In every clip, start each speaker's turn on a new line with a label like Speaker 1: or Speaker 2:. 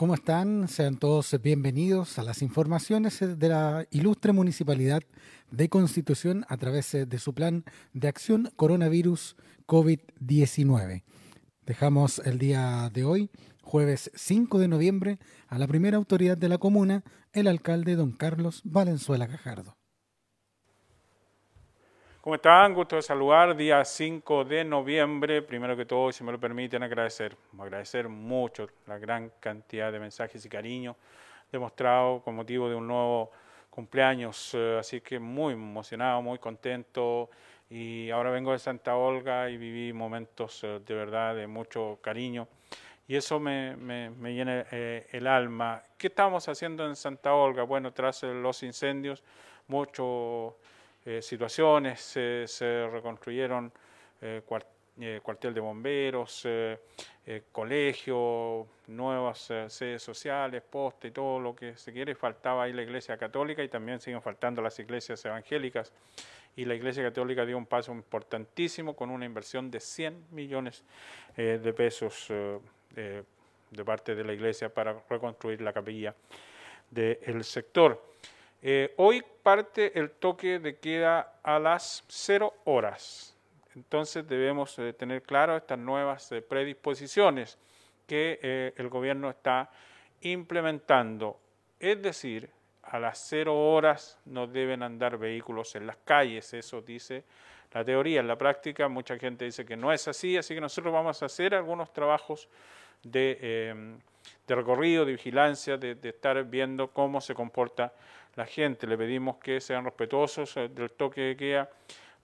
Speaker 1: ¿Cómo están? Sean todos bienvenidos a las informaciones de la ilustre Municipalidad de Constitución a través de su plan de acción coronavirus COVID-19. Dejamos el día de hoy, jueves 5 de noviembre, a la primera autoridad de la comuna, el alcalde don Carlos Valenzuela Cajardo.
Speaker 2: ¿Cómo están? Gusto de saludar. Día 5 de noviembre. Primero que todo, si me lo permiten, agradecer. Agradecer mucho la gran cantidad de mensajes y cariño demostrado con motivo de un nuevo cumpleaños. Eh, así que muy emocionado, muy contento. Y ahora vengo de Santa Olga y viví momentos eh, de verdad de mucho cariño. Y eso me, me, llena eh, el alma. ¿Qué estamos haciendo en Santa Olga? Bueno, tras los incendios, mucho eh, situaciones, se reconstruyeron eh, eh, cuartel de bomberos, colegio, nuevas sedes sociales, poste todo lo que se quiere. Faltaba ahí la iglesia católica y también siguen faltando las iglesias evangélicas. Y la iglesia católica dio un paso importantísimo con una inversión de 100 millones de pesos de parte de la iglesia para reconstruir la capilla del sector. Eh, hoy parte el toque de queda a las 0 horas. Entonces debemos eh, tener claro estas nuevas eh, predisposiciones que el gobierno está implementando. Es decir, a las 0 horas no deben andar vehículos en las calles, eso dice la teoría. En la práctica mucha gente dice que no es así, así que nosotros vamos a hacer algunos trabajos de, recorrido, de vigilancia, de, de estar viendo cómo se comporta la gente. Le pedimos que sean respetuosos eh, del toque de queda,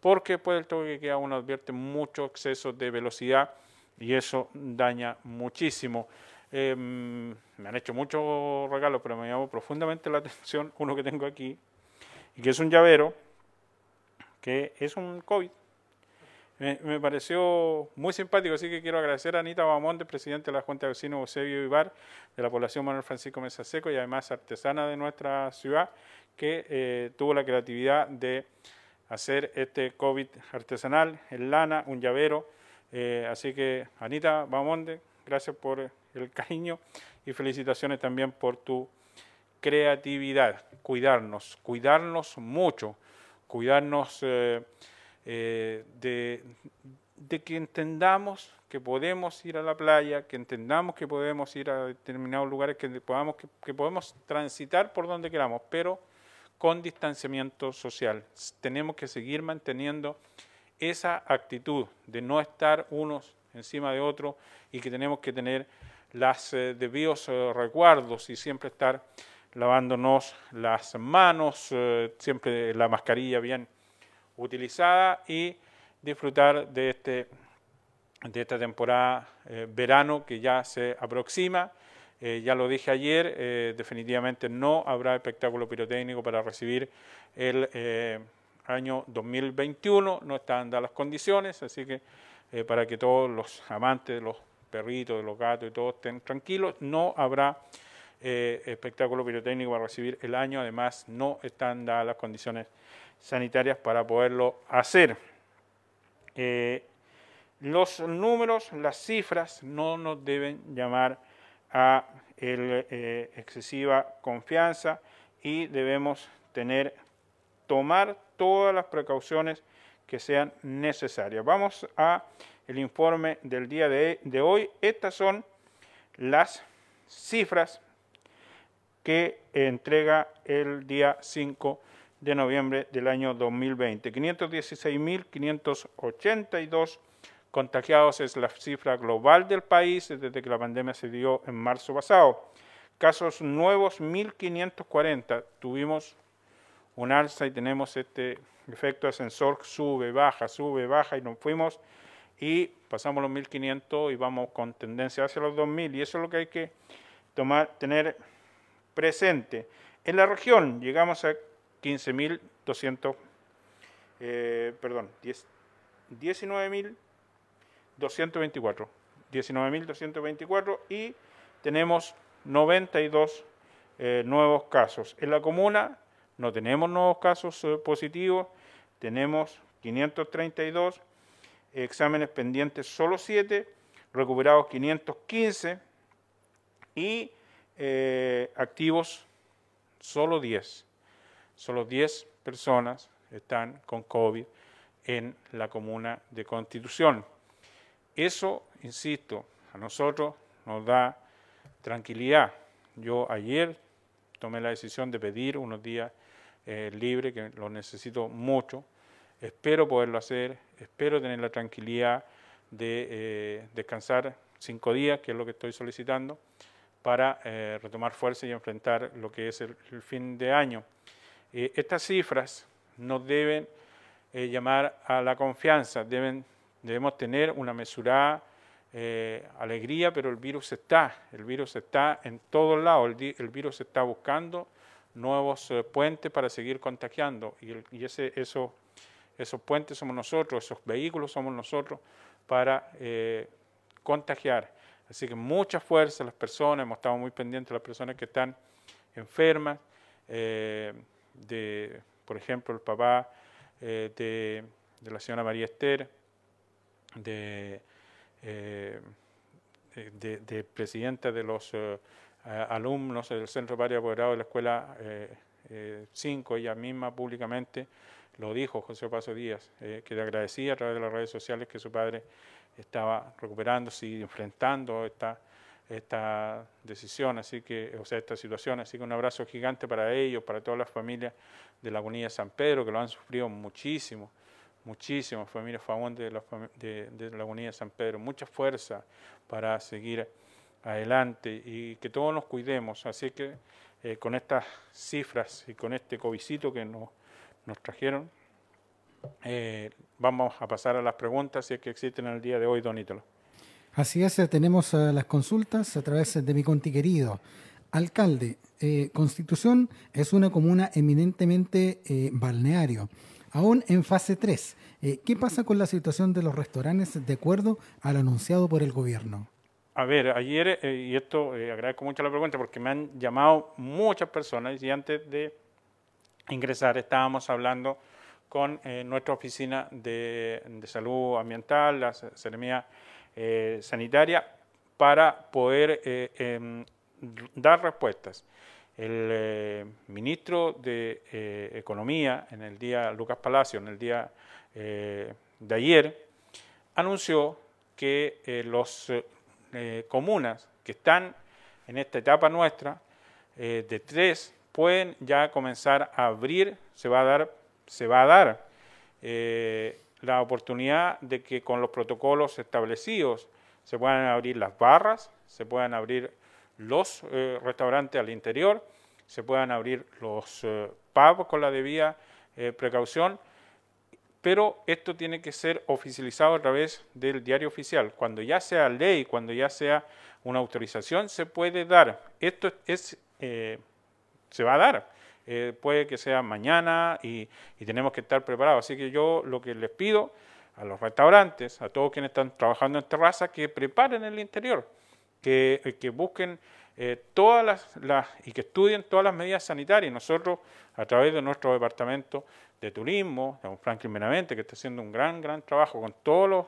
Speaker 2: porque después del toque de queda uno advierte mucho exceso de velocidad y eso daña muchísimo. Em, me han hecho muchos regalos, pero me llamó profundamente la atención uno que tengo aquí, y que es un llavero, que es un COVID. Me, pareció muy simpático, así que quiero agradecer a Anita Bamonte, presidente de la Junta de Vecinos Eusebio Ibar, de la población Manuel Francisco Mesa Seco y además artesana de nuestra ciudad, que eh, tuvo la creatividad de hacer este COVID artesanal en lana, un llavero. Eh, así que, Anita Bamonte, gracias por el cariño y felicitaciones también por tu creatividad. Cuidarnos, cuidarnos mucho, cuidarnos. Eh, eh, de, que entendamos que podemos ir a la playa, que entendamos que podemos ir a determinados lugares, que podamos, que, podemos transitar por donde queramos, pero con distanciamiento social. Tenemos que seguir manteniendo esa actitud de no estar unos encima de otros y que tenemos que tener los eh, debidos eh, recuerdos y siempre estar lavándonos las manos, siempre la mascarilla bien utilizada y disfrutar de, este, de esta temporada eh, verano que ya se aproxima. Eh, ya lo dije ayer, eh, definitivamente no habrá espectáculo pirotécnico para recibir el año 2021, no están dadas las condiciones, así que para que todos los amantes de los perritos, de los gatos y todos estén tranquilos, no habrá espectáculo pirotécnico para recibir el año, además no están dadas las condiciones sanitarias para poderlo hacer. Eh, los números, las cifras no nos deben llamar a eh, excesiva confianza y debemos tener, tomar todas las precauciones que sean necesarias. Vamos a el informe del día de hoy. Estas son las cifras que entrega el día 5 de noviembre del año 2020. 516.582 contagiados es la cifra global del país desde que la pandemia se dio en marzo pasado. Casos nuevos 1.540. Tuvimos un alza y tenemos este efecto ascensor, sube, baja, sube, baja y nos fuimos y pasamos los 1.500 y vamos con tendencia hacia los 2.000 y eso es lo que hay que tomar, tener presente. En la región llegamos a 15.200, eh, perdón, 19.224, 19.224 y tenemos 92 eh, nuevos casos. En la comuna no tenemos nuevos casos eh, positivos, tenemos 532, exámenes pendientes solo 7, recuperados 515 y eh, activos, solo 10. Solo 10 personas están con COVID en la comuna de Constitución. Eso, insisto, a nosotros nos da tranquilidad. Yo ayer tomé la decisión de pedir unos días eh, libres, que lo necesito mucho. Espero poderlo hacer, espero tener la tranquilidad de eh, descansar cinco días, que es lo que estoy solicitando, para eh, retomar fuerza y enfrentar lo que es el, fin de año. estas cifras nos deben llamar a la confianza, debemos tener una mesurada eh, alegría, pero el virus está, el virus está en todos lados, el, virus está buscando nuevos eh, puentes para seguir contagiando y, esos puentes somos nosotros, esos vehículos somos nosotros para eh, contagiar. Así que mucha fuerza las personas, hemos estado muy pendientes de las personas que están enfermas, de, por ejemplo, el papá de, de la señora María Esther, de eh, de, de, presidenta de los eh, alumnos del Centro Padre Apoderado de la Escuela 5, eh, ella misma públicamente lo dijo, José Paso Díaz, que le agradecía a través de las redes sociales que su padre estaba recuperándose y enfrentando esta, esta decisión, así que, o sea, esta situación. Así que un abrazo gigante para ellos, para todas las familias de la Agonía de San Pedro, que lo han sufrido muchísimo muchísimas familias Famonte de la, de, de San Pedro, mucha fuerza para seguir adelante y que todos nos cuidemos. Así que eh, con estas cifras y con este covicito que nos, nos trajeron, eh, vamos a pasar a las preguntas si es que existen en el día de hoy, don Ítalo.
Speaker 1: Así es, eh, tenemos las consultas a través de mi conti querido. Alcalde, Constitución es una comuna eminentemente balneario aún en fase 3. Eh, ¿Qué pasa con la situación de los restaurantes de acuerdo al anunciado por el gobierno?
Speaker 2: A ver, ayer, eh, y esto eh, agradezco mucho la pregunta porque me han llamado muchas personas y antes de ingresar estábamos hablando con nuestra oficina de, salud ambiental, la Seremía Sanitaria, para poder em, dar respuestas. El eh, ministro de eh, Economía, en el día, Lucas Palacio, en el día eh, de ayer, anunció que los comunas que están en esta etapa nuestra, de tres, pueden ya comenzar a abrir, se va a dar, se va a dar la oportunidad de que con los protocolos establecidos se puedan abrir las barras, se puedan abrir los eh, restaurantes al interior, se puedan abrir los eh, pubs con la debida eh, precaución, pero esto tiene que ser oficializado a través del diario oficial. Cuando ya sea ley, cuando ya sea una autorización, se puede dar. Esto es, se va a dar. puede que sea mañana y, y tenemos que estar preparados. Así que yo lo que les pido a los restaurantes, a todos quienes están trabajando en terraza, que preparen el interior que, que busquen eh, todas las, y que estudien todas las medidas sanitarias. Nosotros, a través de nuestro departamento de turismo, don Franklin Benavente, que está haciendo un gran, gran trabajo con todas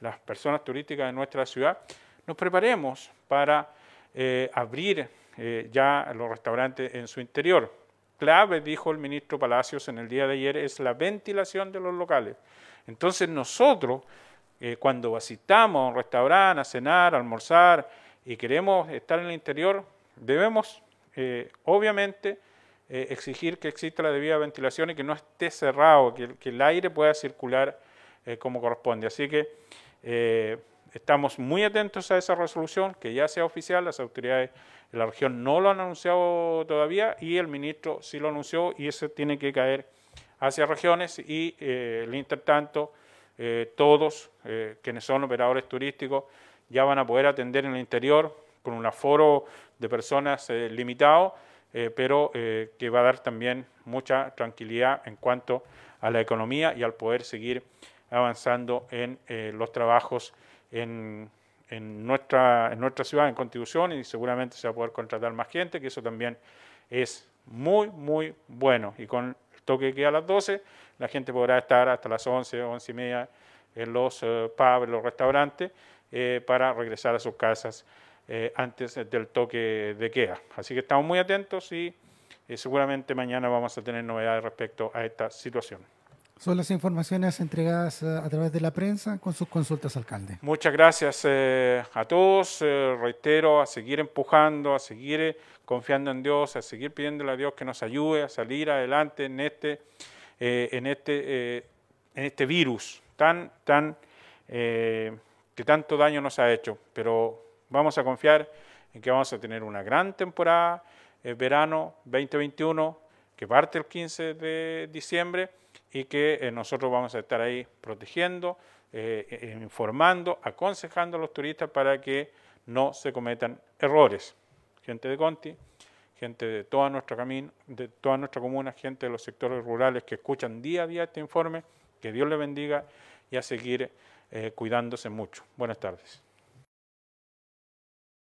Speaker 2: las personas turísticas de nuestra ciudad, nos preparemos para eh, abrir eh, ya los restaurantes en su interior. Clave, dijo el ministro Palacios en el día de ayer, es la ventilación de los locales. Entonces nosotros, cuando visitamos a un restaurante a cenar, almorzar, y queremos estar en el interior, debemos eh, obviamente eh, exigir que exista la debida ventilación y que no esté cerrado, que, el aire pueda circular eh, como corresponde. Así que estamos muy atentos a esa resolución, que ya sea oficial, las autoridades de la región no lo han anunciado todavía y el ministro sí lo anunció y eso tiene que caer hacia regiones y el intertanto todos quienes son operadores turísticos ya van a poder atender en el interior con un aforo de personas eh, limitado, eh, pero eh, que va a dar también mucha tranquilidad en cuanto a la economía y al poder seguir avanzando en los trabajos en, nuestra, en nuestra ciudad, en Constitución, y seguramente se va a poder contratar más gente, que eso también es muy, muy bueno. Y con el toque que queda a las 12, la gente podrá estar hasta las 11, 11 y media en los pubs, en los restaurantes, eh, para regresar a sus casas eh, antes del toque de queda. Así que estamos muy atentos y seguramente mañana vamos a tener novedades respecto a esta situación.
Speaker 1: Son las informaciones entregadas eh, a través de la prensa con sus consultas, alcalde.
Speaker 2: Muchas gracias eh, a todos. reitero, a seguir empujando, a seguir confiando en Dios, a seguir pidiéndole a Dios que nos ayude a salir adelante en este, en este, en este virus tan, tan, que tanto daño nos ha hecho. Pero Vamos a confiar en que vamos a tener una gran temporada, verano 2021, que parte el 15 de diciembre y que eh, nosotros vamos a estar ahí protegiendo, eh, eh, informando, aconsejando a los turistas para que no se cometan errores. Gente de Conti, gente de toda nuestra camino, de toda nuestra comuna, gente de los sectores rurales que escuchan día a día este informe, que Dios les bendiga y a seguir cuidándose mucho. Buenas tardes.